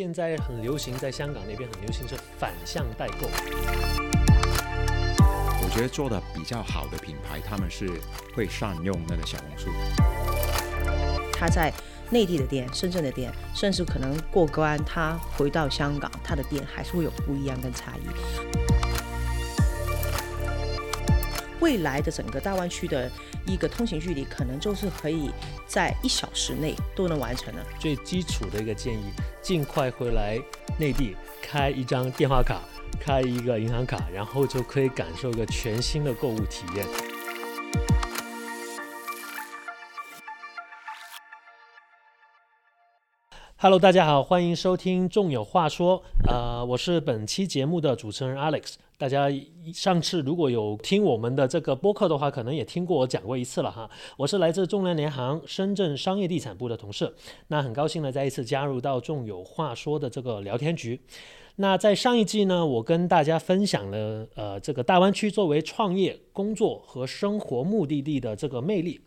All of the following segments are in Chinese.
现在很流行，在香港那边很流行是反向代购。我觉得做的比较好的品牌，他们是会善用那个小红书。他在内地的店、深圳的店，甚至可能过关，他回到香港，他的店还是会有不一样跟差异。未来的整个大湾区的一个通行距离，可能就是可以在一小时内都能完成了。最基础的一个建议，尽快回来内地开一张电话卡，开一个银行卡，然后就可以感受一个全新的购物体验。Hello，大家好，欢迎收听《众有话说》。呃，我是本期节目的主持人 Alex。大家上次如果有听我们的这个播客的话，可能也听过我讲过一次了哈。我是来自众量联行深圳商业地产部的同事，那很高兴呢再一次加入到《众有话说》的这个聊天局。那在上一季呢，我跟大家分享了呃这个大湾区作为创业、工作和生活目的地的这个魅力。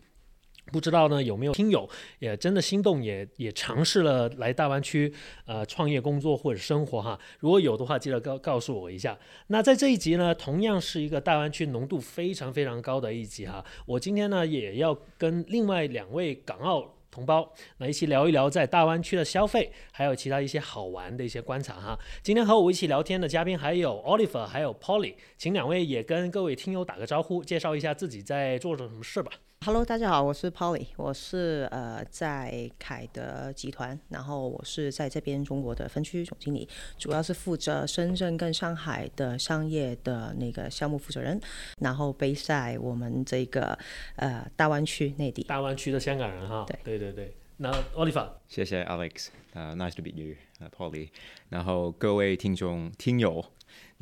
不知道呢有没有听友也真的心动，也也尝试了来大湾区呃创业、工作或者生活哈？如果有的话，记得告告诉我一下。那在这一集呢，同样是一个大湾区浓度非常非常高的一集哈。我今天呢也要跟另外两位港澳同胞来一起聊一聊在大湾区的消费，还有其他一些好玩的一些观察哈。今天和我一起聊天的嘉宾还有 Oliver，还有 Polly，请两位也跟各位听友打个招呼，介绍一下自己在做着什么事吧。Hello，大家好，我是 Polly，我是呃在凯德集团，然后我是在这边中国的分区总经理，主要是负责深圳跟上海的商业的那个项目负责人，然后背在我们这个呃大湾区内地。大湾区的香港人哈，对对对对。那 Oliver，谢谢 Alex，呃，Nice to meet you，呃，Polly，然后各位听众听友。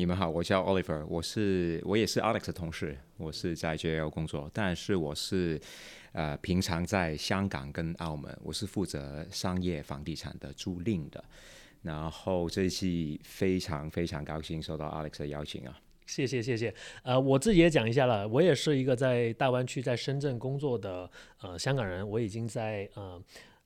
你们好，我叫 Oliver，我是我也是 Alex 的同事，我是在 JL 工作，但是我是呃平常在香港跟澳门，我是负责商业房地产的租赁的。然后这一期非常非常高兴受到 Alex 的邀请啊，谢谢谢谢。呃，我自己也讲一下了，我也是一个在大湾区在深圳工作的呃香港人，我已经在呃。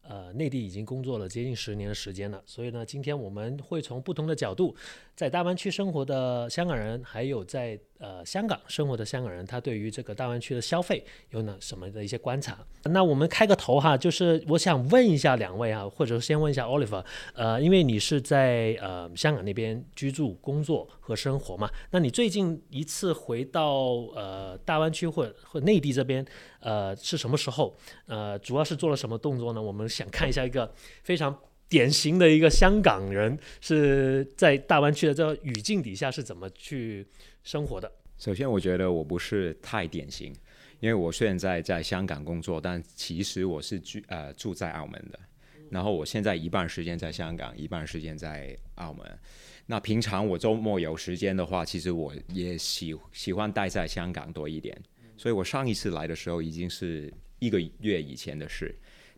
呃，内地已经工作了接近十年的时间了，所以呢，今天我们会从不同的角度，在大湾区生活的香港人，还有在。呃，香港生活的香港人，他对于这个大湾区的消费有哪什么的一些观察？那我们开个头哈，就是我想问一下两位啊，或者先问一下 Oliver，呃，因为你是在呃香港那边居住、工作和生活嘛，那你最近一次回到呃大湾区或或内地这边，呃是什么时候？呃，主要是做了什么动作呢？我们想看一下一个非常典型的一个香港人是在大湾区的这个语境底下是怎么去。生活的，首先我觉得我不是太典型，因为我虽然在在香港工作，但其实我是居呃住在澳门的，然后我现在一半时间在香港，一半时间在澳门。那平常我周末有时间的话，其实我也喜喜欢待在香港多一点。所以我上一次来的时候已经是一个月以前的事，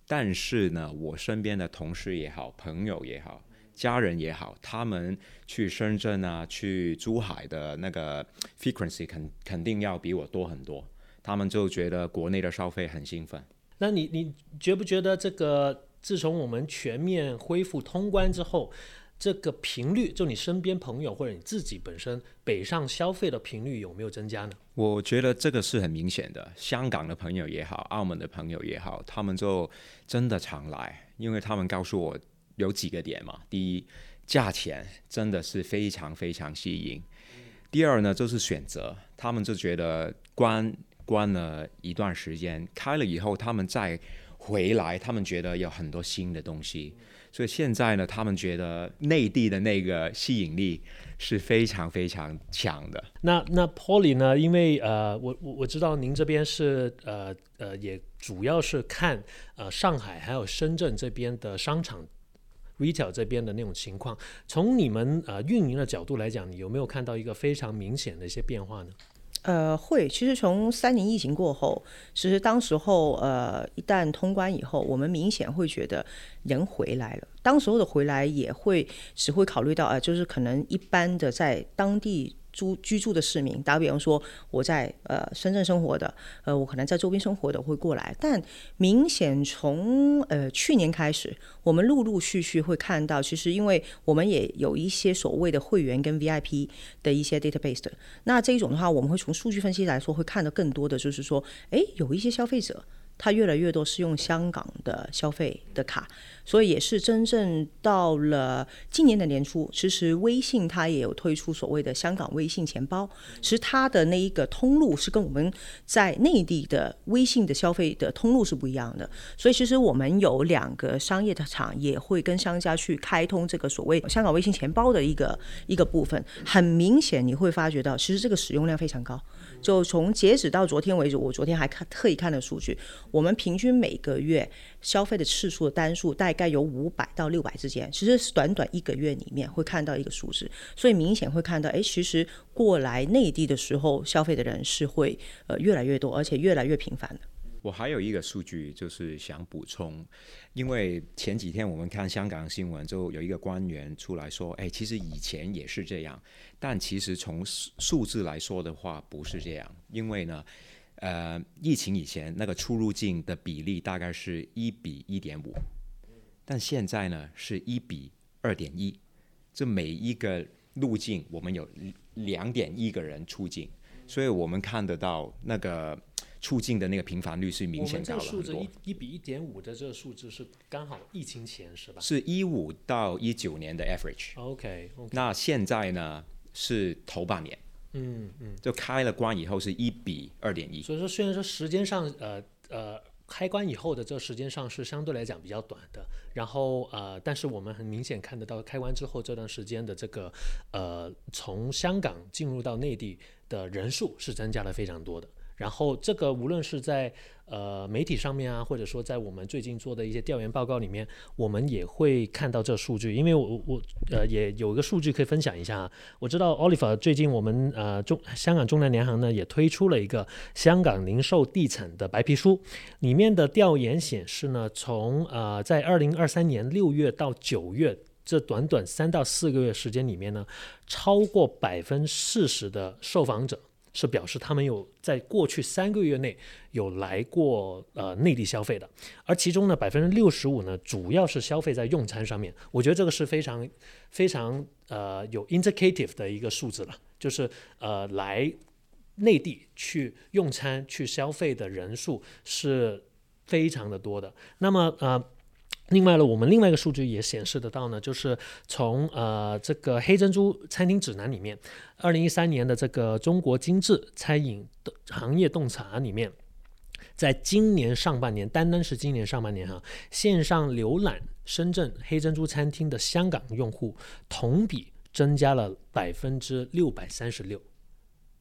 但是呢，我身边的同事也好，朋友也好。家人也好，他们去深圳啊，去珠海的那个 frequency 肯肯定要比我多很多。他们就觉得国内的消费很兴奋。那你你觉不觉得这个自从我们全面恢复通关之后，这个频率，就你身边朋友或者你自己本身北上消费的频率有没有增加呢？我觉得这个是很明显的。香港的朋友也好，澳门的朋友也好，他们就真的常来，因为他们告诉我。有几个点嘛？第一，价钱真的是非常非常吸引。第二呢，就是选择，他们就觉得关关了一段时间，开了以后，他们再回来，他们觉得有很多新的东西。所以现在呢，他们觉得内地的那个吸引力是非常非常强的。那那 Polly 呢？因为呃，我我我知道您这边是呃呃，也主要是看呃上海还有深圳这边的商场。retail 这边的那种情况，从你们呃运营的角度来讲，你有没有看到一个非常明显的一些变化呢？呃，会。其实从三年疫情过后，其实当时候呃一旦通关以后，我们明显会觉得人回来了。当时候的回来也会只会考虑到啊，就是可能一般的在当地。住居住的市民，打比方说我在呃深圳生活的，呃我可能在周边生活的会过来，但明显从呃去年开始，我们陆陆续续会看到，其实因为我们也有一些所谓的会员跟 VIP 的一些 database 的，那这一种的话，我们会从数据分析来说，会看到更多的就是说，诶，有一些消费者。他越来越多是用香港的消费的卡，所以也是真正到了今年的年初，其实微信它也有推出所谓的香港微信钱包，其实它的那一个通路是跟我们在内地的微信的消费的通路是不一样的，所以其实我们有两个商业的厂也会跟商家去开通这个所谓香港微信钱包的一个一个部分，很明显你会发觉到，其实这个使用量非常高。就从截止到昨天为止，我昨天还看特意看了数据，我们平均每个月消费的次数的单数大概有五百到六百之间，其实是短短一个月里面会看到一个数字，所以明显会看到，哎，其实过来内地的时候消费的人是会呃越来越多，而且越来越频繁的。我还有一个数据，就是想补充，因为前几天我们看香港新闻，就有一个官员出来说：“哎，其实以前也是这样，但其实从数数字来说的话，不是这样。因为呢，呃，疫情以前那个出入境的比例大概是一比一点五，但现在呢是一比二点一，这每一个路径我们有两点一个人出境，所以我们看得到那个。”出境的那个频繁率是明显高了很多。一一比一点五的这个数字是刚好疫情前是吧？是一五到一九年的 average。OK。那现在呢是头半年。嗯嗯。就开了关以后是一比二点一。所以说虽然说时间上呃呃开关以后的这个时间上是相对来讲比较短的，然后呃但是我们很明显看得到开关之后这段时间的这个呃从香港进入到内地的人数是增加了非常多的。然后这个无论是在呃媒体上面啊，或者说在我们最近做的一些调研报告里面，我们也会看到这数据。因为我我呃也有一个数据可以分享一下啊。我知道 Oliver 最近我们呃中香港中南联行呢也推出了一个香港零售地产的白皮书，里面的调研显示呢，从呃在二零二三年六月到九月这短短三到四个月时间里面呢，超过百分之四十的受访者。是表示他们有在过去三个月内有来过呃内地消费的，而其中呢百分之六十五呢主要是消费在用餐上面，我觉得这个是非常非常呃有 indicative 的一个数字了，就是呃来内地去用餐去消费的人数是非常的多的，那么呃。另外呢，我们另外一个数据也显示得到呢，就是从呃这个黑珍珠餐厅指南里面，二零一三年的这个中国精致餐饮的行业洞察里面，在今年上半年，单单是今年上半年哈，线上浏览深圳黑珍珠餐厅的香港用户同比增加了百分之六百三十六。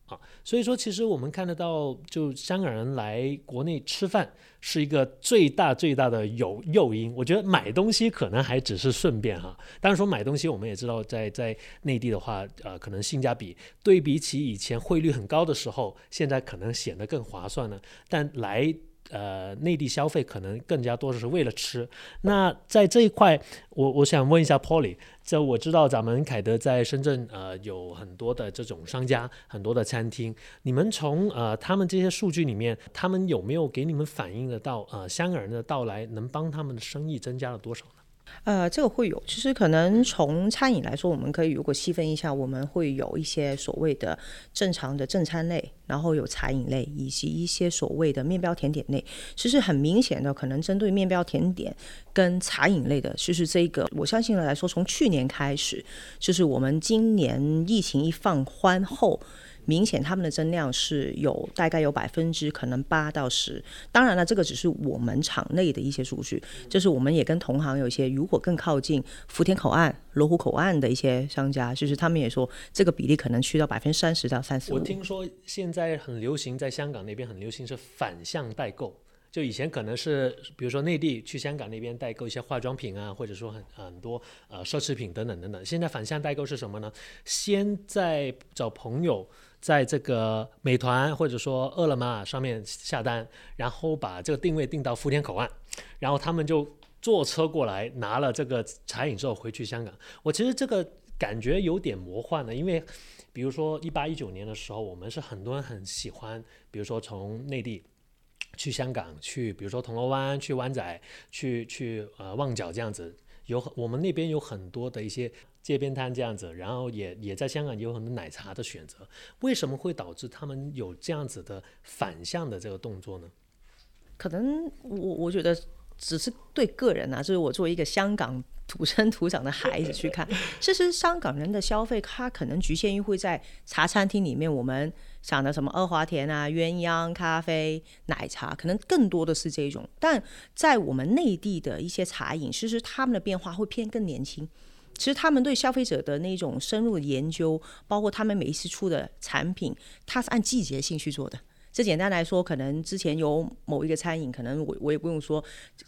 啊，所以说其实我们看得到，就香港人来国内吃饭是一个最大最大的有诱因。我觉得买东西可能还只是顺便哈。当然说买东西，我们也知道在在内地的话，呃，可能性价比对比起以前汇率很高的时候，现在可能显得更划算了。但来呃，内地消费可能更加多的是为了吃。那在这一块，我我想问一下 Polly，这我知道咱们凯德在深圳呃有很多的这种商家，很多的餐厅。你们从呃他们这些数据里面，他们有没有给你们反映得到呃香港人的到来能帮他们的生意增加了多少呢？呃，这个会有。其实可能从餐饮来说，我们可以如果细分一下，我们会有一些所谓的正常的正餐类，然后有茶饮类，以及一些所谓的面包甜点类。其实很明显的，可能针对面包甜点跟茶饮类的，其实这个我相信来说，从去年开始，就是我们今年疫情一放宽后。明显他们的增量是有大概有百分之可能八到十，当然了，这个只是我们场内的一些数据，就是我们也跟同行有一些如果更靠近福田口岸、罗湖口岸的一些商家，就是他们也说这个比例可能去到百分之三十到三十。我听说现在很流行，在香港那边很流行是反向代购，就以前可能是比如说内地去香港那边代购一些化妆品啊，或者说很很多呃奢侈品等等等等，现在反向代购是什么呢？先在找朋友。在这个美团或者说饿了么上面下单，然后把这个定位定到福田口岸，然后他们就坐车过来拿了这个茶饮之后回去香港。我其实这个感觉有点魔幻的，因为比如说一八一九年的时候，我们是很多人很喜欢，比如说从内地去香港，去比如说铜锣湾、去湾仔、去去呃旺角这样子，有我们那边有很多的一些街边摊这样子，然后也也在香港有很多奶茶的选择。为什么会导致他们有这样子的反向的这个动作呢？可能我我觉得只是对个人啊，就是我作为一个香港土生土长的孩子去看，其实香港人的消费，他可能局限于会在茶餐厅里面，我们想的什么二华田啊、鸳鸯咖啡、奶茶，可能更多的是这种。但在我们内地的一些茶饮，其实他们的变化会偏更年轻。其实他们对消费者的那种深入的研究，包括他们每一次出的产品，它是按季节性去做的。这简单来说，可能之前有某一个餐饮，可能我我也不用说，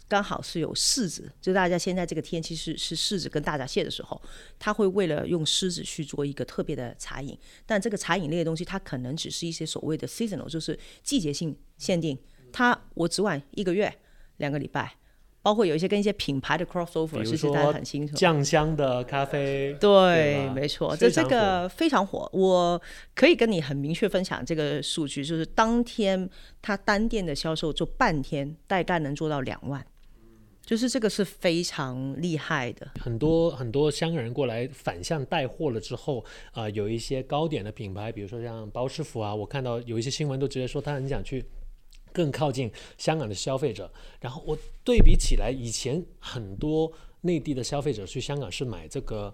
刚好是有柿子，就大家现在这个天气是是柿子跟大闸蟹的时候，他会为了用柿子去做一个特别的茶饮，但这个茶饮类的东西，它可能只是一些所谓的 seasonal，就是季节性限定，它我只晚一个月、两个礼拜。包括有一些跟一些品牌的 crossover，其实大家很清楚。酱香的咖啡，对，没错，这这个非常火。我可以跟你很明确分享这个数据，就是当天他单店的销售做半天，大概能做到两万，就是这个是非常厉害的。很多很多香港人过来反向带货了之后，啊，有一些糕点的品牌，比如说像包师傅啊，我看到有一些新闻都直接说他很想去。更靠近香港的消费者，然后我对比起来，以前很多内地的消费者去香港是买这个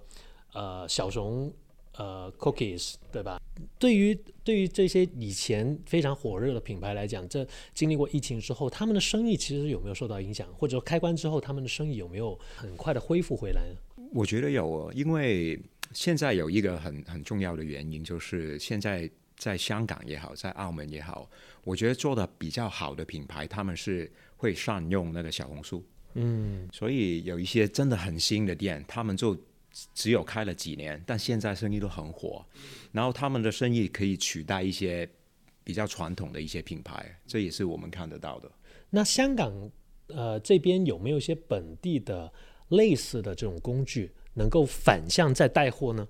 呃小熊呃 cookies，对吧？对于对于这些以前非常火热的品牌来讲，这经历过疫情之后，他们的生意其实有没有受到影响？或者说开关之后，他们的生意有没有很快的恢复回来呢？我觉得有，因为现在有一个很很重要的原因，就是现在在香港也好，在澳门也好。我觉得做的比较好的品牌，他们是会善用那个小红书，嗯，所以有一些真的很新的店，他们就只有开了几年，但现在生意都很火，然后他们的生意可以取代一些比较传统的一些品牌，这也是我们看得到的。那香港呃这边有没有一些本地的类似的这种工具，能够反向再带货呢？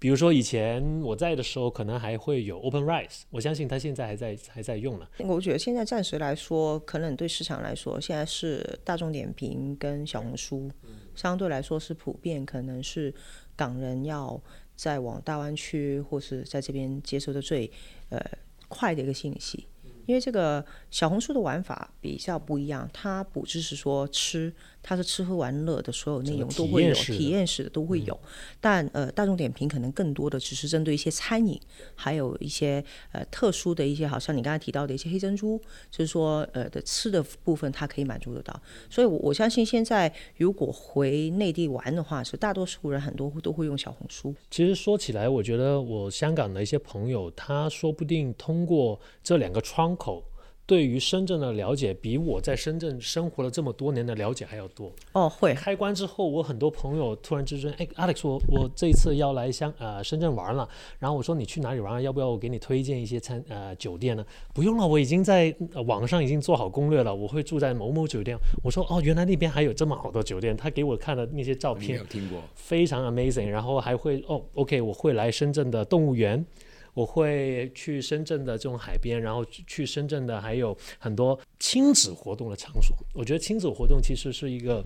比如说以前我在的时候，可能还会有 Open Rice，我相信他现在还在还在用呢。我觉得现在暂时来说，可能对市场来说，现在是大众点评跟小红书，相对来说是普遍，可能是港人要在往大湾区或是在这边接收的最呃快的一个信息。因为这个小红书的玩法比较不一样，它不只是说吃，它是吃喝玩乐的所有内容都会有，体验式的都会有。但呃，大众点评可能更多的只是针对一些餐饮，还有一些呃特殊的一些，好像你刚才提到的一些黑珍珠，就是说呃的吃的部分，它可以满足得到。所以，我我相信现在如果回内地玩的话，是大多数人很多都会用小红书。其实说起来，我觉得我香港的一些朋友，他说不定通过这两个窗。口对于深圳的了解，比我在深圳生活了这么多年的了解还要多。哦，会开关之后，我很多朋友突然之间，哎，Alex，我我这一次要来香呃深圳玩了。然后我说你去哪里玩啊？要不要我给你推荐一些餐呃酒店呢？不用了，我已经在网上已经做好攻略了。我会住在某某酒店。我说哦，原来那边还有这么好的酒店。他给我看的那些照片，有听过，非常 amazing。然后还会哦，OK，我会来深圳的动物园。我会去深圳的这种海边，然后去深圳的还有很多亲子活动的场所。我觉得亲子活动其实是一个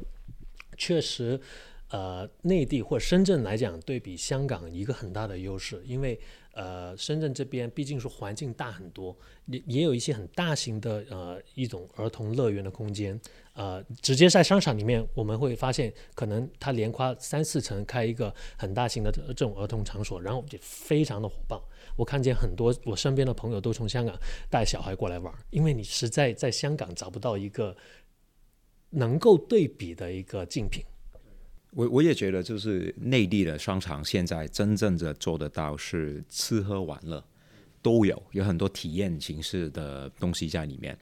确实，呃，内地或深圳来讲，对比香港一个很大的优势，因为呃，深圳这边毕竟是环境大很多，也也有一些很大型的呃一种儿童乐园的空间。呃，直接在商场里面，我们会发现，可能它连夸三四层开一个很大型的这种儿童场所，然后就非常的火爆。我看见很多我身边的朋友都从香港带小孩过来玩，因为你实在在香港找不到一个能够对比的一个竞品。我我也觉得，就是内地的商场现在真正的做得到是吃喝玩乐都有，有很多体验形式的东西在里面。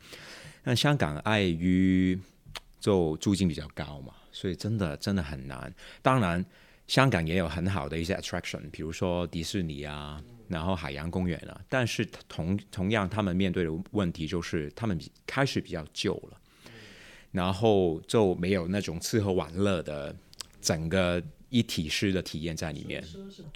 那香港碍于就租金比较高嘛，所以真的真的很难。当然，香港也有很好的一些 attraction，比如说迪士尼啊。然后海洋公园了，但是同同样，他们面对的问题就是他们开始比较旧了，然后就没有那种吃喝玩乐的整个一体式的体验在里面。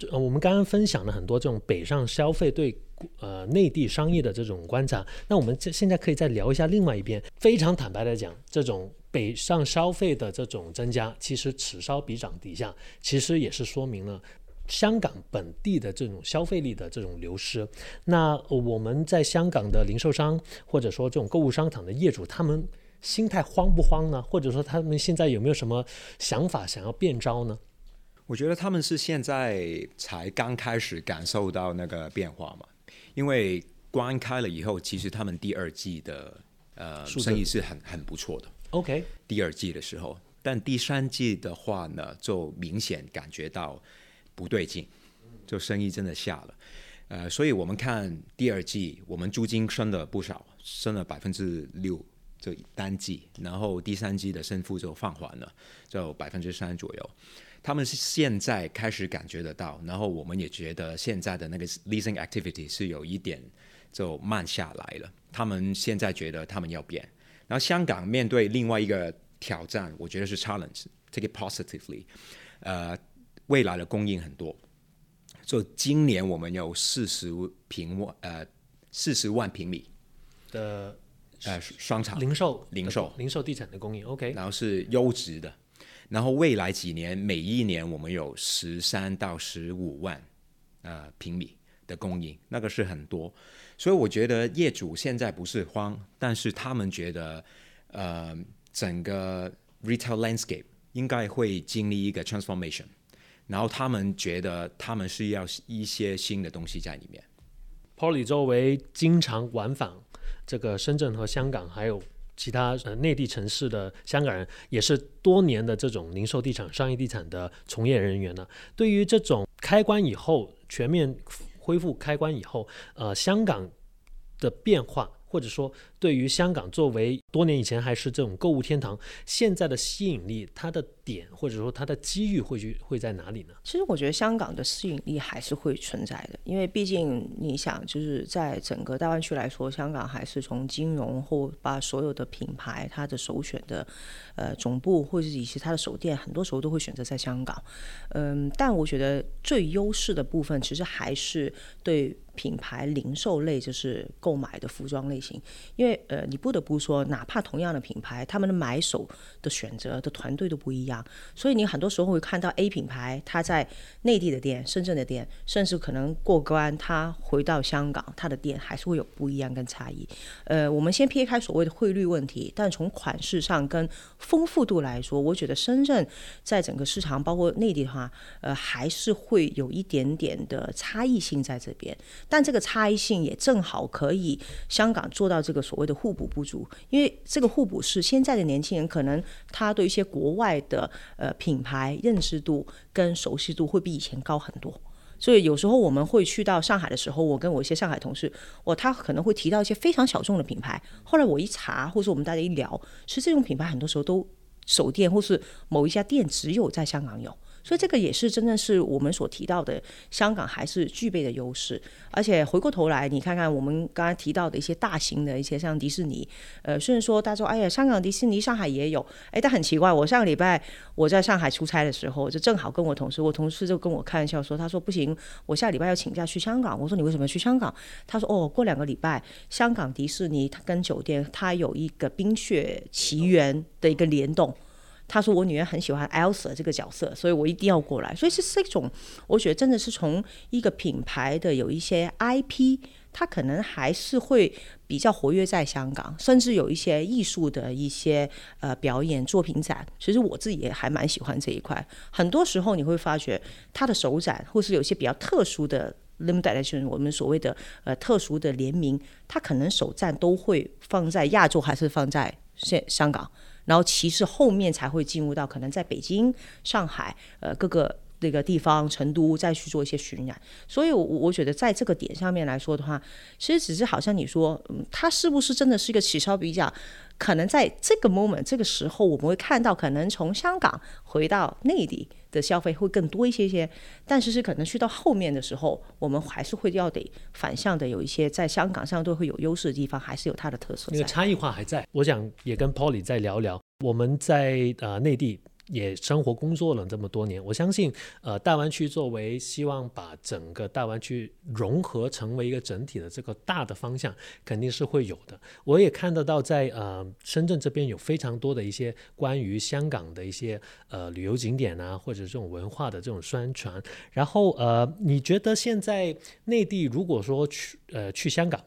我们刚刚分享了很多这种北上消费对呃内地商业的这种观察，那我们这现在可以再聊一下另外一边。非常坦白的讲，这种北上消费的这种增加，其实此消彼长底下，其实也是说明了。香港本地的这种消费力的这种流失，那呃我们在香港的零售商或者说这种购物商场的业主，他们心态慌不慌呢？或者说他们现在有没有什么想法想要变招呢？我觉得他们是现在才刚开始感受到那个变化嘛，因为关开了以后，其实他们第二季的呃数生意是很很不错的。OK，第二季的时候，但第三季的话呢，就明显感觉到不对劲，就生意真的下了。呃，所以我们看第二季，我们租金升了不少，升了百分之六，就单季，然后第三季的升幅就放缓了，就百分之三左右。他们是现在开始感觉得到，然后我们也觉得现在的那个 leasing activity 是有一点就慢下来了。他们现在觉得他们要变，然后香港面对另外一个挑战，我觉得是 challenge，take it positively。呃，未来的供应很多，就今年我们有四十平万呃四十万平米的呃商场，零售零售。零售地产的供应 OK，然后是优质的，然后未来几年每一年我们有十三到十五万呃平米的供应，那个是很多，所以我觉得业主现在不是慌，但是他们觉得呃整个 retail landscape 应该会经历一个 transformation，然后他们觉得他们是要一些新的东西在里面。Polly 作为经常往返这个深圳和香港，还有其他呃内地城市的香港人，也是多年的这种零售地产、商业地产的从业人员呢。对于这种开关以后全面恢复开关以后，呃，香港的变化，或者说对于香港作为多年以前还是这种购物天堂，现在的吸引力，它的点或者说它的机遇会去会在哪里呢？其实我觉得香港的吸引力还是会存在的，因为毕竟你想，就是在整个大湾区来说，香港还是从金融或把所有的品牌它的首选的呃总部或者以及它的首店，很多时候都会选择在香港。嗯，但我觉得最优势的部分其实还是对品牌零售类，就是购买的服装类型，因为呃，你不得不说，哪怕同样的品牌，他们的买手的选择的团队都不一样，所以你很多时候会看到 A 品牌它在内地的店、深圳的店，甚至可能过关，它回到香港，它的店还是会有不一样跟差异。呃，我们先撇开所谓的汇率问题，但从款式上跟丰富度来说，我觉得深圳在整个市场，包括内地的话，呃，还是会有一点点的差异性在这边。但这个差异性也正好可以香港做到这个所谓的互补不足，因为这个互补是现在的年轻人可能他对一些国外的呃品牌认识度跟熟悉度会比以前高很多。所以有时候我们会去到上海的时候，我跟我一些上海同事，我他可能会提到一些非常小众的品牌，后来我一查，或者我们大家一聊，其实这种品牌很多时候都首店或是某一家店只有在香港有。所以这个也是真正是我们所提到的，香港还是具备的优势。而且回过头来，你看看我们刚才提到的一些大型的一些像迪士尼，呃，虽然说大家说，哎呀，香港迪士尼上海也有，哎，但很奇怪，我上个礼拜我在上海出差的时候，就正好跟我同事，我同事就跟我开玩笑说，他说不行，我下礼拜要请假去香港。我说你为什么要去香港？他说哦，过两个礼拜香港迪士尼它跟酒店它有一个冰雪奇缘的一个联动。他说我女儿很喜欢 Elsa 这个角色，所以我一定要过来。所以是这种，我觉得真的是从一个品牌的有一些 IP，它可能还是会比较活跃在香港，甚至有一些艺术的一些呃表演作品展。其实我自己也还蛮喜欢这一块。很多时候你会发觉它的首展，或是有些比较特殊的 limited edition，我们所谓的呃特殊的联名，它可能首站都会放在亚洲，还是放在现香港。然后其实后面才会进入到可能在北京、上海呃各个那个地方、成都再去做一些巡演。所以我，我我觉得在这个点上面来说的话，其实只是好像你说，嗯，它是不是真的是一个起烧比较？可能在这个 moment 这个时候，我们会看到可能从香港回到内地的消费会更多一些些，但是是可能去到后面的时候，我们还是会要得反向的有一些在香港上都会有优势的地方，还是有它的特色。那个差异化还在。我想也跟 Polly 再聊聊，我们在呃内地也生活工作了这么多年，我相信，呃，大湾区作为希望把整个大湾区融合成为一个整体的这个大的方向，肯定是会有的。我也看得到，在呃深圳这边有非常多的一些关于香港的一些呃旅游景点啊，或者这种文化的这种宣传。然后呃，你觉得现在内地如果说去呃去香港，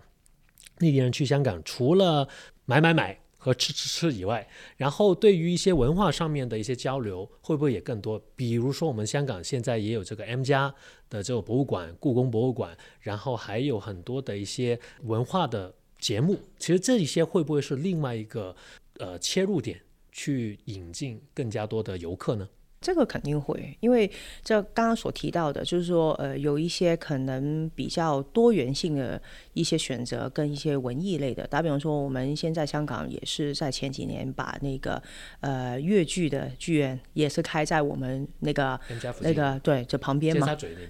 内地人去香港，除了买买买。和吃吃吃以外，然后对于一些文化上面的一些交流，会不会也更多？比如说，我们香港现在也有这个 M 加的这个博物馆，故宫博物馆，然后还有很多的一些文化的节目。其实这一些会不会是另外一个呃切入点，去引进更加多的游客呢？这个肯定会，因为这刚刚所提到的，就是说，呃，有一些可能比较多元性的一些选择，跟一些文艺类的。打比方说，我们现在香港也是在前几年把那个呃粤剧的剧院也是开在我们那个那个对这旁边嘛，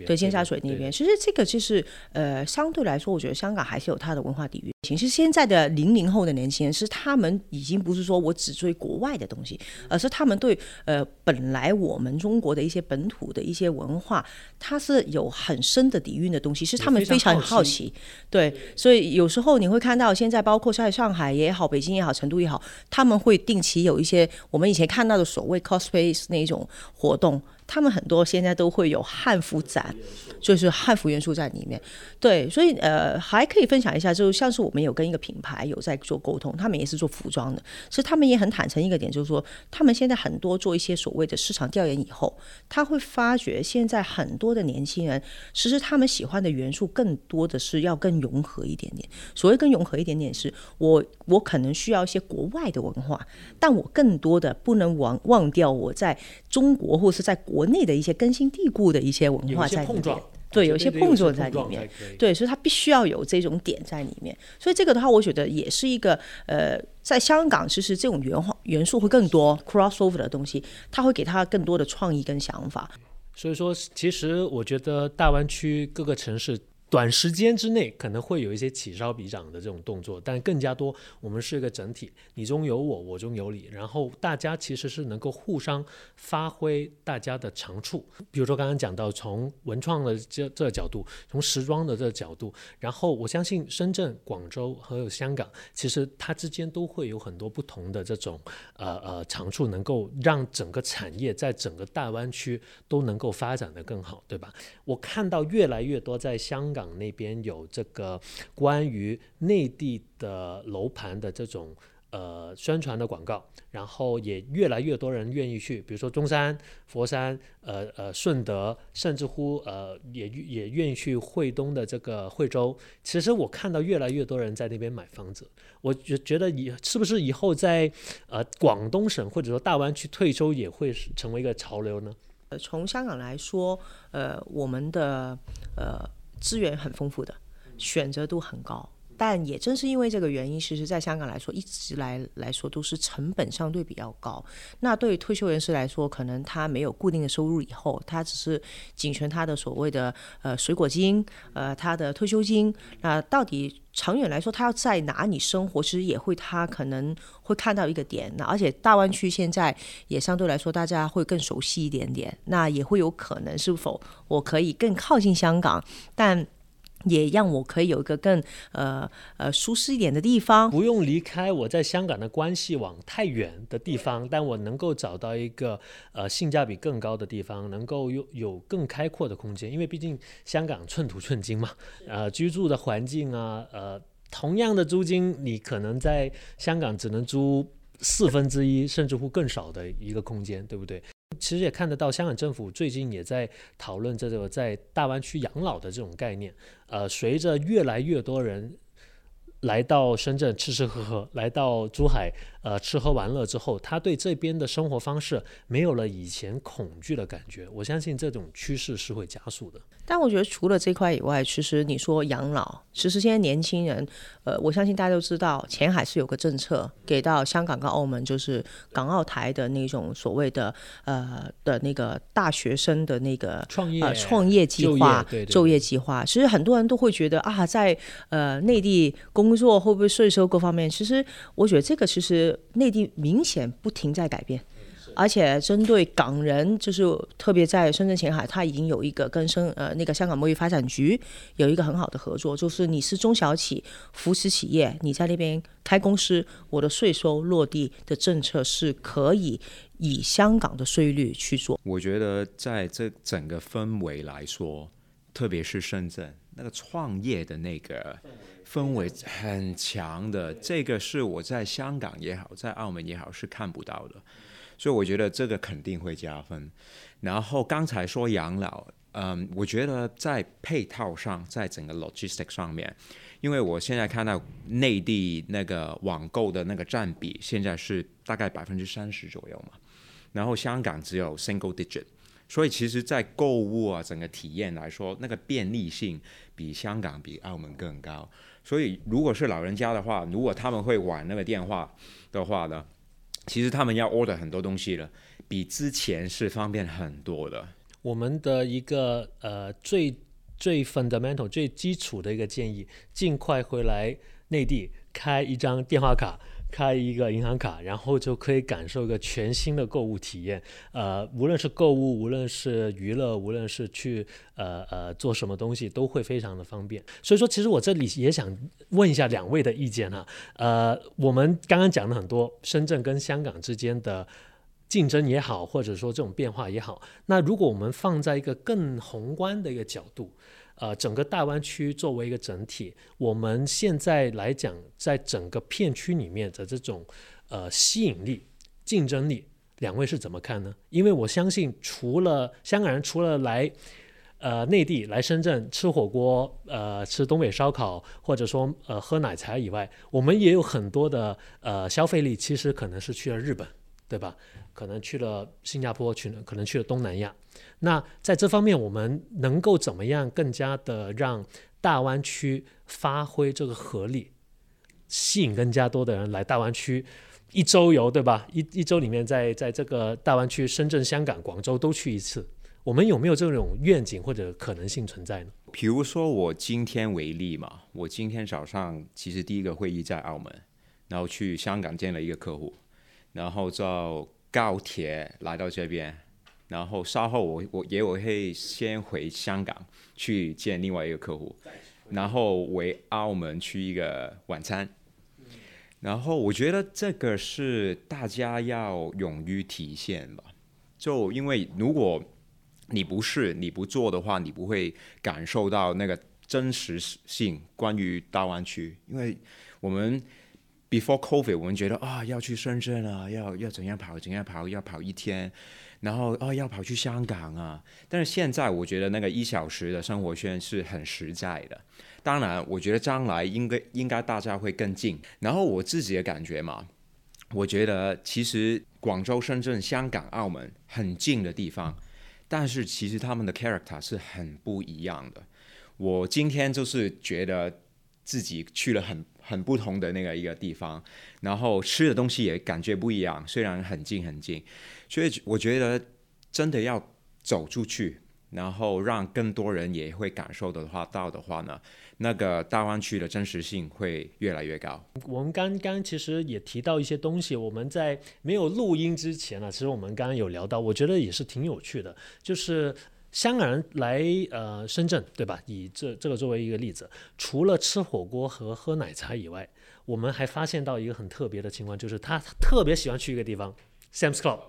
对尖沙咀那边。其实这个就是呃相对来说，我觉得香港还是有它的文化底蕴。其实现在的零零后的年轻人是他们已经不是说我只追国外的东西，而是他们对呃本来。我们中国的一些本土的一些文化，它是有很深的底蕴的东西，是他们非常好奇。对，所以有时候你会看到，现在包括在上海也好、北京也好、成都也好，他们会定期有一些我们以前看到的所谓 cosplay 那种活动。他们很多现在都会有汉服展，就是汉服元素在里面。对，所以呃，还可以分享一下，就像是我们有跟一个品牌有在做沟通，他们也是做服装的，其实他们也很坦诚一个点，就是说他们现在很多做一些所谓的市场调研以后，他会发觉现在很多的年轻人，其实他们喜欢的元素更多的是要更融合一点点。所谓更融合一点点，是我我可能需要一些国外的文化，但我更多的不能忘忘掉我在中国或是在国。国内的一些根深蒂固的一些文化在里面，对，有一些碰撞在里面，对，所以它必须要有这种点在里面。所以这个的话，我觉得也是一个呃，在香港其实这种元化元素会更多，crossover 的东西，它会给他更多的创意跟想法。所以说，其实我觉得大湾区各个城市。短时间之内可能会有一些起烧比涨的这种动作，但更加多，我们是一个整体，你中有我，我中有你，然后大家其实是能够互相发挥大家的长处。比如说刚刚讲到从文创的这这个角度，从时装的这个角度，然后我相信深圳、广州还有香港，其实它之间都会有很多不同的这种呃呃长处，能够让整个产业在整个大湾区都能够发展的更好，对吧？我看到越来越多在香。港那边有这个关于内地的楼盘的这种呃宣传的广告，然后也越来越多人愿意去，比如说中山、佛山、呃呃顺德，甚至乎呃也也愿意去惠东的这个惠州。其实我看到越来越多人在那边买房子，我觉觉得以是不是以后在呃广东省或者说大湾区退休也会成为一个潮流呢？呃，从香港来说，呃，我们的呃。资源很丰富的，选择度很高，但也正是因为这个原因，其实在香港来说，一直来来说都是成本相对比较高。那对于退休人士来说，可能他没有固定的收入，以后他只是仅存他的所谓的呃水果金，呃他的退休金。那到底长远来说，他要在哪里生活，其实也会他可能会看到一个点。那而且大湾区现在也相对来说大家会更熟悉一点点，那也会有可能是否我可以更靠近香港，但。也让我可以有一个更呃呃舒适一点的地方，不用离开我在香港的关系网太远的地方，但我能够找到一个呃性价比更高的地方，能够有有更开阔的空间，因为毕竟香港寸土寸金嘛，呃居住的环境啊，呃同样的租金，你可能在香港只能租四分之一甚至乎更少的一个空间，对不对？其实也看得到，香港政府最近也在讨论这个在大湾区养老的这种概念。呃，随着越来越多人来到深圳吃吃喝喝，来到珠海呃吃喝玩乐之后，他对这边的生活方式没有了以前恐惧的感觉。我相信这种趋势是会加速的。但我觉得除了这块以外，其实你说养老，其实现在年轻人，呃，我相信大家都知道，前海是有个政策给到香港跟澳门，就是港澳台的那种所谓的呃的那个大学生的那个创业创业计划、就业计划。其实很多人都会觉得啊，在呃内地工作会不会税收各方面？其实我觉得这个其实内地明显不停在改变。而且针对港人，就是特别在深圳前海，他已经有一个跟深呃那个香港贸易发展局有一个很好的合作，就是你是中小企扶持企业，你在那边开公司，我的税收落地的政策是可以以香港的税率去做。我觉得在这整个氛围来说，特别是深圳那个创业的那个氛围很强的，这个是我在香港也好，在澳门也好是看不到的，所以我觉得这个肯定会加分。然后刚才说养老，嗯，我觉得在配套上，在整个 logistic 上面，因为我现在看到内地那个网购的那个占比现在是大概百分之三十左右嘛，然后香港只有 single digit。所以其实，在购物啊，整个体验来说，那个便利性比香港、比澳门更高。所以，如果是老人家的话，如果他们会玩那个电话的话呢，其实他们要 order 很多东西了，比之前是方便很多的。我们的一个呃最最 fundamental 最基础的一个建议，尽快回来内地开一张电话卡。开一个银行卡，然后就可以感受一个全新的购物体验。呃，无论是购物，无论是娱乐，无论是去呃呃做什么东西，都会非常的方便。所以说，其实我这里也想问一下两位的意见哈。呃，我们刚刚讲了很多深圳跟香港之间的竞争也好，或者说这种变化也好，那如果我们放在一个更宏观的一个角度。呃，整个大湾区作为一个整体，我们现在来讲，在整个片区里面的这种呃吸引力、竞争力，两位是怎么看呢？因为我相信，除了香港人，除了来呃内地来深圳吃火锅、呃吃东北烧烤，或者说呃喝奶茶以外，我们也有很多的呃消费力，其实可能是去了日本，对吧？可能去了新加坡，去了可能去了东南亚。那在这方面，我们能够怎么样更加的让大湾区发挥这个合力，吸引更加多的人来大湾区一周游，对吧？一一周里面，在在这个大湾区，深圳、香港、广州都去一次，我们有没有这种愿景或者可能性存在呢？比如说我今天为例嘛，我今天早上其实第一个会议在澳门，然后去香港见了一个客户，然后坐高铁来到这边。然后稍后我我也我会先回香港去见另外一个客户，然后回澳门去一个晚餐。然后我觉得这个是大家要勇于体现吧。就因为如果你不是你不做的话，你不会感受到那个真实性关于大湾区。因为我们 before COVID 我们觉得啊要去深圳啊，要要怎样跑怎样跑，要跑一天。然后哦，要跑去香港啊！但是现在我觉得那个一小时的生活圈是很实在的。当然，我觉得将来应该应该大家会更近。然后我自己的感觉嘛，我觉得其实广州、深圳、香港、澳门很近的地方，但是其实他们的 character 是很不一样的。我今天就是觉得自己去了很很不同的那个一个地方，然后吃的东西也感觉不一样，虽然很近很近。所以我觉得真的要走出去，然后让更多人也会感受的话到的话呢，那个大湾区的真实性会越来越高。我们刚刚其实也提到一些东西，我们在没有录音之前呢，其实我们刚刚有聊到，我觉得也是挺有趣的，就是香港人来呃深圳，对吧？以这这个作为一个例子，除了吃火锅和喝奶茶以外，我们还发现到一个很特别的情况，就是他特别喜欢去一个地方。Sam's Club，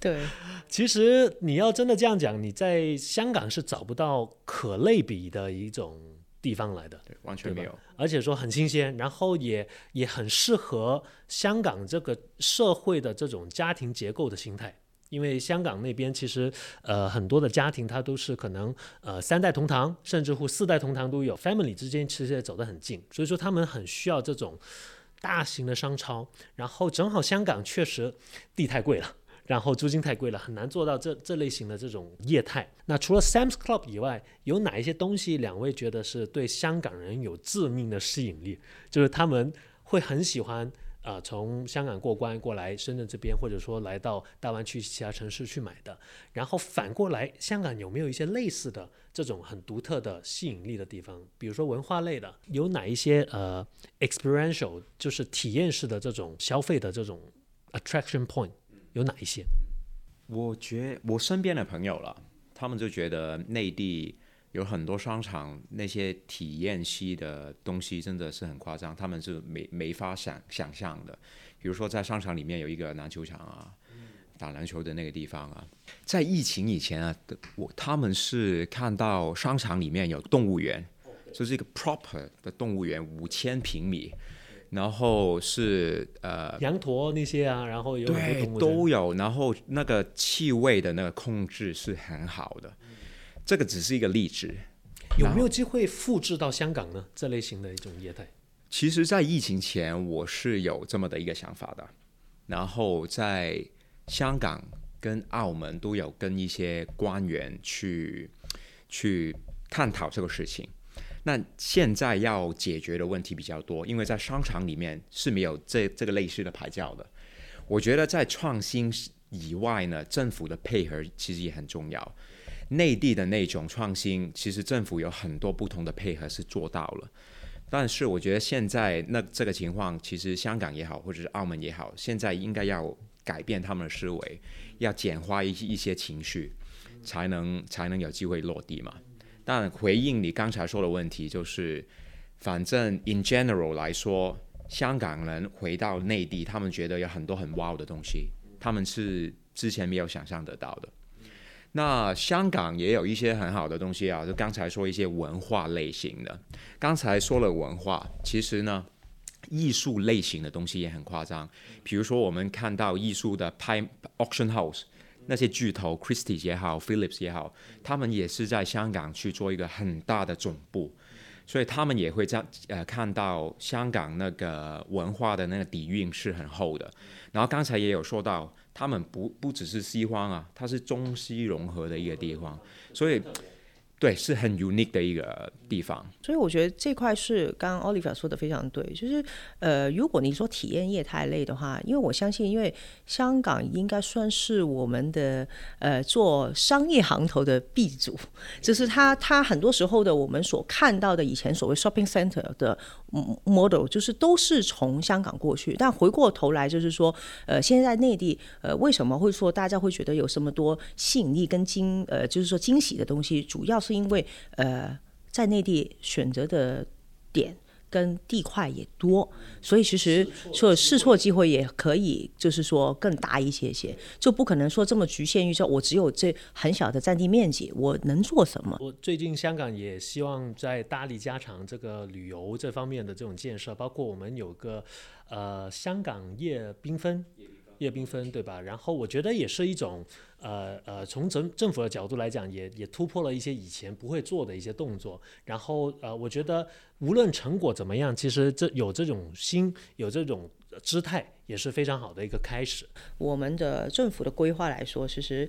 对，其实你要真的这样讲，你在香港是找不到可类比的一种地方来的，对，完全没有，而且说很新鲜，然后也也很适合香港这个社会的这种家庭结构的心态，因为香港那边其实呃很多的家庭它都是可能呃三代同堂，甚至乎四代同堂都有，family 之间其实也走得很近，所以说他们很需要这种。大型的商超，然后正好香港确实地太贵了，然后租金太贵了，很难做到这这类型的这种业态。那除了 Sam's Club 以外，有哪一些东西两位觉得是对香港人有致命的吸引力？就是他们会很喜欢。啊，从香港过关过来深圳这边，或者说来到大湾区其他城市去买的，然后反过来，香港有没有一些类似的这种很独特的吸引力的地方？比如说文化类的，有哪一些呃 experiential 就是体验式的这种消费的这种 attraction point 有哪一些？我觉我身边的朋友了，他们就觉得内地有很多商场那些体验系的东西真的是很夸张，他们是没没法想想象的。比如说在商场里面有一个篮球场啊，打篮球的那个地方啊，在疫情以前啊，我他们是看到商场里面有动物园，就是一个 proper 的动物园，五千平米。然后是呃羊驼那些啊，然后有对都有，然后那个气味的那个控制是很好的，这个只是一个例子。有没有机会复制到香港呢？这类型的一种业态？其实，在疫情前，我是有这么的一个想法的。然后，在香港跟澳门都有跟一些官员去去探讨这个事情。那现在要解决的问题比较多，因为在商场里面是没有这这个类似的牌照的。我觉得在创新以外呢，政府的配合其实也很重要。内地的那种创新，其实政府有很多不同的配合是做到了。但是我觉得现在那这个情况，其实香港也好，或者是澳门也好，现在应该要改变他们的思维，要简化一一些情绪，才能才能有机会落地嘛。但回应你刚才说的问题，就是反正 in general 来说，香港人回到内地，他们觉得有很多很 wow 的东西，他们是之前没有想象得到的。那香港也有一些很好的东西啊，就刚才说一些文化类型的。刚才说了文化，其实呢，艺术类型的东西也很夸张。比如说，我们看到艺术的拍 auction house 那些巨头，Christie 也好，Philips 也好，他们也是在香港去做一个很大的总部，所以他们也会在呃看到香港那个文化的那个底蕴是很厚的。然后刚才也有说到。他们不不只是西方啊，它是中西融合的一个地方，所以对是很 unique 的一个地方。所以我觉得这块是刚刚 Oliver 说的非常对，就是呃，如果你说体验业太累的话，因为我相信，因为香港应该算是我们的呃做商业行头的 B 组，就是它它很多时候的我们所看到的以前所谓 shopping center 的 model，就是都是从香港过去，但回过头来就是说，呃，现在内地呃为什么会说大家会觉得有这么多吸引力跟惊呃就是说惊喜的东西，主要是因为呃。在内地选择的点跟地块也多，所以其实说试错机会也可以，就是说更大一些些，就不可能说这么局限于说，我只有这很小的占地面积，我能做什么？我最近香港也希望在大力加强这个旅游这方面的这种建设，包括我们有个呃香港夜缤纷。叶缤纷，对吧？然后我觉得也是一种，呃呃，从政政府的角度来讲，也也突破了一些以前不会做的一些动作。然后呃，我觉得无论成果怎么样，其实这有这种心，有这种姿态，也是非常好的一个开始。我们的政府的规划来说，其实。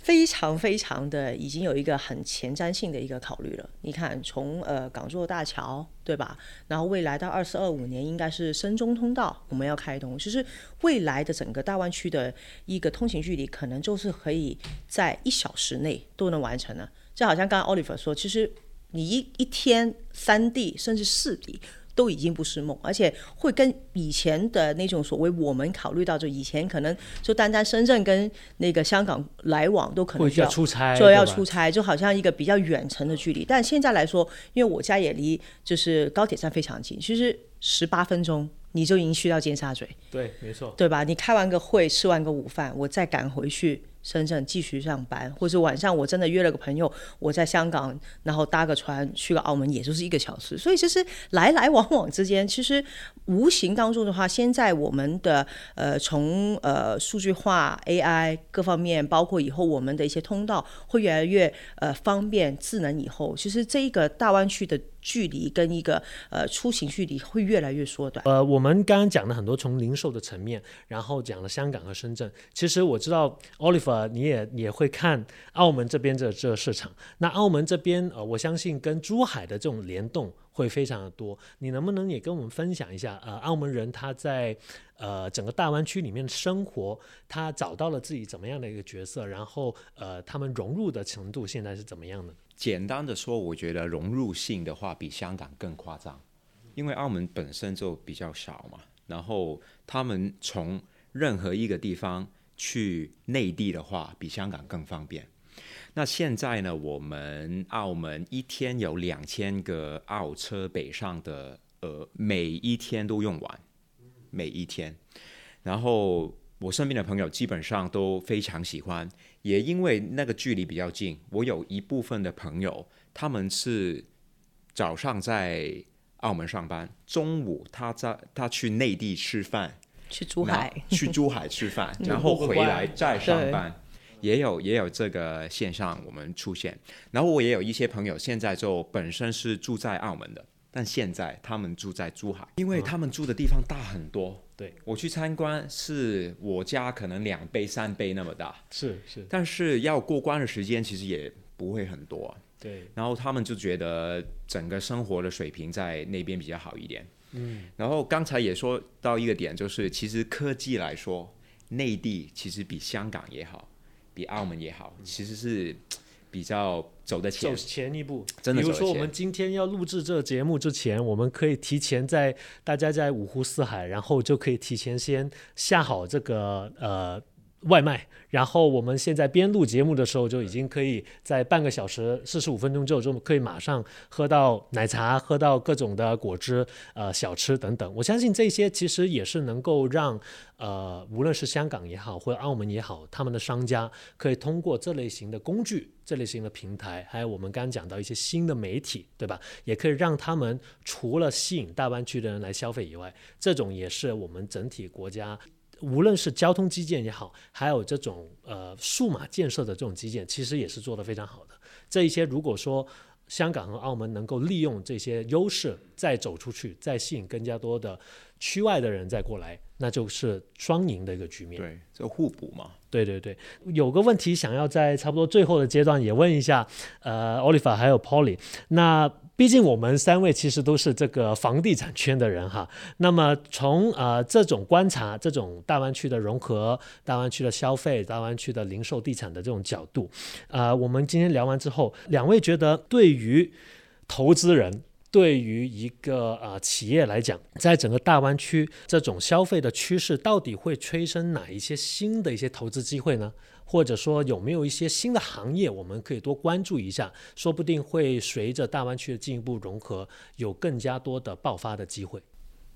非常非常的已经有一个很前瞻性的一个考虑了。你看，从呃港珠澳大桥，对吧？然后未来到二四二五年，应该是深中通道我们要开通。其实未来的整个大湾区的一个通行距离，可能就是可以在一小时内都能完成了。就好像刚刚 Oliver 说，其实你一一天三地甚至四地。都已经不是梦，而且会跟以前的那种所谓我们考虑到，就以前可能就单单深圳跟那个香港来往都可能要出差，说要出差，就好像一个比较远程的距离。但现在来说，因为我家也离就是高铁站非常近，其实十八分钟你就已经去到尖沙咀。对，没错，对吧？你开完个会，吃完个午饭，我再赶回去。深圳继续上班，或者晚上我真的约了个朋友，我在香港，然后搭个船去个澳门，也就是一个小时。所以其实来来往往之间，其实无形当中的话，现在我们的呃从呃数据化、AI 各方面，包括以后我们的一些通道会越来越呃方便、智能。以后其实这一个大湾区的。距离跟一个呃出行距离会越来越缩短。呃，我们刚刚讲了很多从零售的层面，然后讲了香港和深圳。其实我知道，Oliver 你也也会看澳门这边的这个市场。那澳门这边呃，我相信跟珠海的这种联动会非常的多。你能不能也跟我们分享一下？呃，澳门人他在呃整个大湾区里面的生活，他找到了自己怎么样的一个角色？然后呃，他们融入的程度现在是怎么样的？简单的说，我觉得融入性的话比香港更夸张，因为澳门本身就比较少嘛。然后他们从任何一个地方去内地的话，比香港更方便。那现在呢，我们澳门一天有两千个澳车北上的，呃，每一天都用完，每一天。然后我身边的朋友基本上都非常喜欢，也因为那个距离比较近，我有一部分的朋友，他们是早上在澳门上班，中午他在他去内地吃饭，去珠海，去珠海吃饭，然后回来再上班。也有也有这个现象我们出现，然后我也有一些朋友现在就本身是住在澳门的，但现在他们住在珠海，因为他们住的地方大很多。对我去参观是我家可能两倍三倍那么大，是是，但是要过关的时间其实也不会很多。对，然后他们就觉得整个生活的水平在那边比较好一点。嗯，然后刚才也说到一个点，就是其实科技来说，内地其实比香港也好。比澳门也好，其实是比较走得前，走前一步。真的，比如说我们今天要录制这个节目之前，我们可以提前在大家在五湖四海，然后就可以提前先下好这个呃。外卖，然后我们现在边录节目的时候，就已经可以在半个小时四十五分钟之后，就可以马上喝到奶茶，喝到各种的果汁、呃小吃等等。我相信这些其实也是能够让呃无论是香港也好，或者澳门也好，他们的商家可以通过这类型的工具、这类型的平台，还有我们刚刚讲到一些新的媒体，对吧？也可以让他们除了吸引大湾区的人来消费以外，这种也是我们整体国家。无论是交通基建也好，还有这种呃数码建设的这种基建，其实也是做得非常好的。这一些如果说香港和澳门能够利用这些优势，再走出去，再吸引更加多的区外的人再过来，那就是双赢的一个局面。对，就互补嘛。对对对，有个问题想要在差不多最后的阶段也问一下，呃，Oliver 还有 Polly，那。毕竟我们三位其实都是这个房地产圈的人哈，那么从呃这种观察，这种大湾区的融合、大湾区的消费、大湾区的零售地产的这种角度，呃，我们今天聊完之后，两位觉得对于投资人，对于一个呃企业来讲，在整个大湾区这种消费的趋势，到底会催生哪一些新的一些投资机会呢？或者说有没有一些新的行业，我们可以多关注一下，说不定会随着大湾区的进一步融合，有更加多的爆发的机会。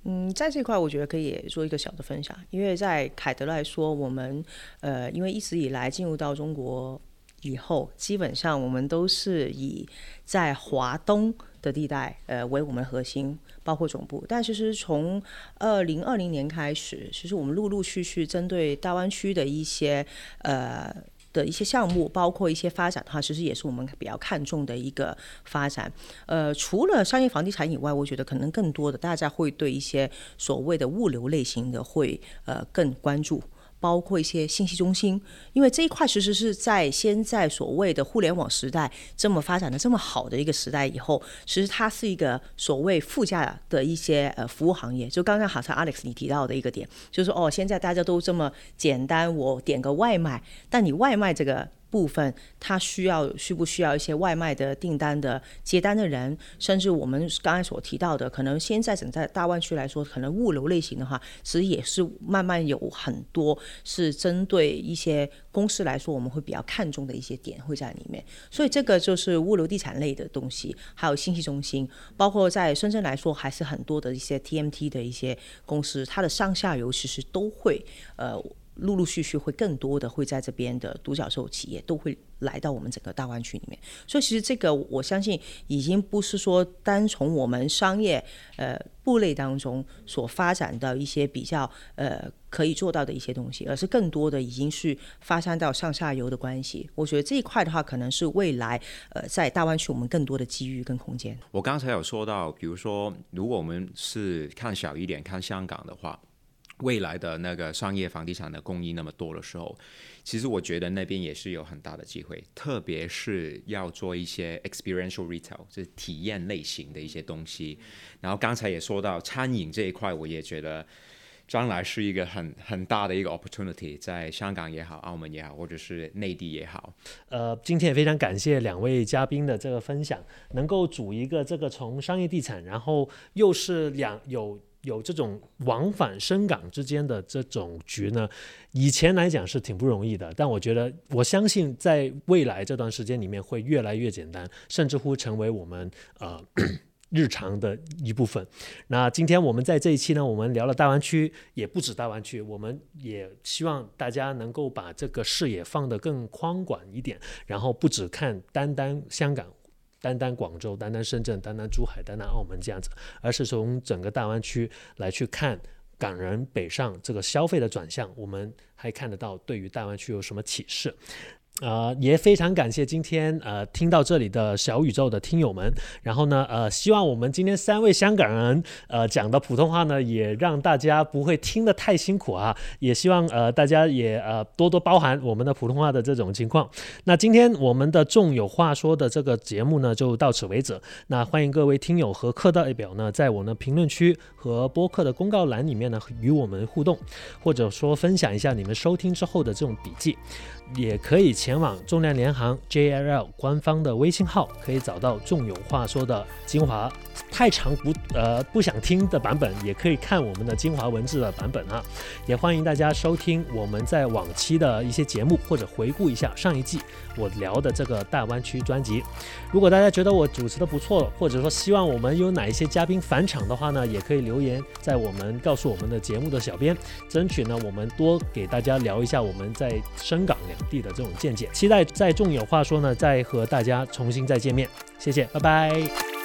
嗯，在这块我觉得可以做一个小的分享，因为在凯德来说，我们呃，因为一直以来进入到中国以后，基本上我们都是以在华东的地带呃为我们核心。包括总部，但其实从二零二零年开始，其实我们陆陆续续针对大湾区的一些呃的一些项目，包括一些发展的话，其实也是我们比较看重的一个发展。呃，除了商业房地产以外，我觉得可能更多的大家会对一些所谓的物流类型的会呃更关注。包括一些信息中心，因为这一块其实是在现在所谓的互联网时代这么发展的这么好的一个时代以后，其实它是一个所谓附加的一些呃服务行业。就刚刚好像 Alex 你提到的一个点，就是说哦，现在大家都这么简单，我点个外卖，但你外卖这个。部分，它需要需不需要一些外卖的订单的接单的人，甚至我们刚才所提到的，可能现在整在大湾区来说，可能物流类型的话，其实也是慢慢有很多是针对一些公司来说，我们会比较看重的一些点会在里面。所以这个就是物流地产类的东西，还有信息中心，包括在深圳来说，还是很多的一些 TMT 的一些公司，它的上下游其实都会呃。陆陆续续会更多的会在这边的独角兽企业都会来到我们整个大湾区里面，所以其实这个我相信已经不是说单从我们商业呃部类当中所发展的一些比较呃可以做到的一些东西，而是更多的已经是发生到上下游的关系。我觉得这一块的话，可能是未来呃在大湾区我们更多的机遇跟空间。我刚才有说到，比如说如果我们是看小一点，看香港的话。未来的那个商业房地产的供应那么多的时候，其实我觉得那边也是有很大的机会，特别是要做一些 experiential retail，就是体验类型的一些东西。然后刚才也说到餐饮这一块，我也觉得将来是一个很很大的一个 opportunity，在香港也好，澳门也好，或者是内地也好。呃，今天也非常感谢两位嘉宾的这个分享，能够组一个这个从商业地产，然后又是两有。有这种往返深港之间的这种局呢，以前来讲是挺不容易的，但我觉得我相信在未来这段时间里面会越来越简单，甚至乎成为我们呃。日常的一部分。那今天我们在这一期呢，我们聊了大湾区，也不止大湾区，我们也希望大家能够把这个视野放得更宽广一点，然后不只看单单香港。单单广州、单单深圳、单单珠海、单单澳门这样子，而是从整个大湾区来去看港人北上这个消费的转向，我们还看得到对于大湾区有什么启示。呃，也非常感谢今天呃听到这里的小宇宙的听友们。然后呢，呃，希望我们今天三位香港人呃讲的普通话呢，也让大家不会听得太辛苦啊。也希望呃大家也呃多多包涵我们的普通话的这种情况。那今天我们的众有话说的这个节目呢，就到此为止。那欢迎各位听友和课代表呢，在我的评论区和播客的公告栏里面呢，与我们互动，或者说分享一下你们收听之后的这种笔记。也可以前往重量联行 JLL 官方的微信号，可以找到重有话说的精华。太长不呃不想听的版本，也可以看我们的精华文字的版本啊。也欢迎大家收听我们在往期的一些节目，或者回顾一下上一季我聊的这个大湾区专辑。如果大家觉得我主持的不错，或者说希望我们有哪一些嘉宾返场的话呢，也可以留言在我们告诉我们的节目的小编，争取呢我们多给大家聊一下我们在深港两地的这种见解。期待在众有话说呢，再和大家重新再见面。谢谢，拜拜。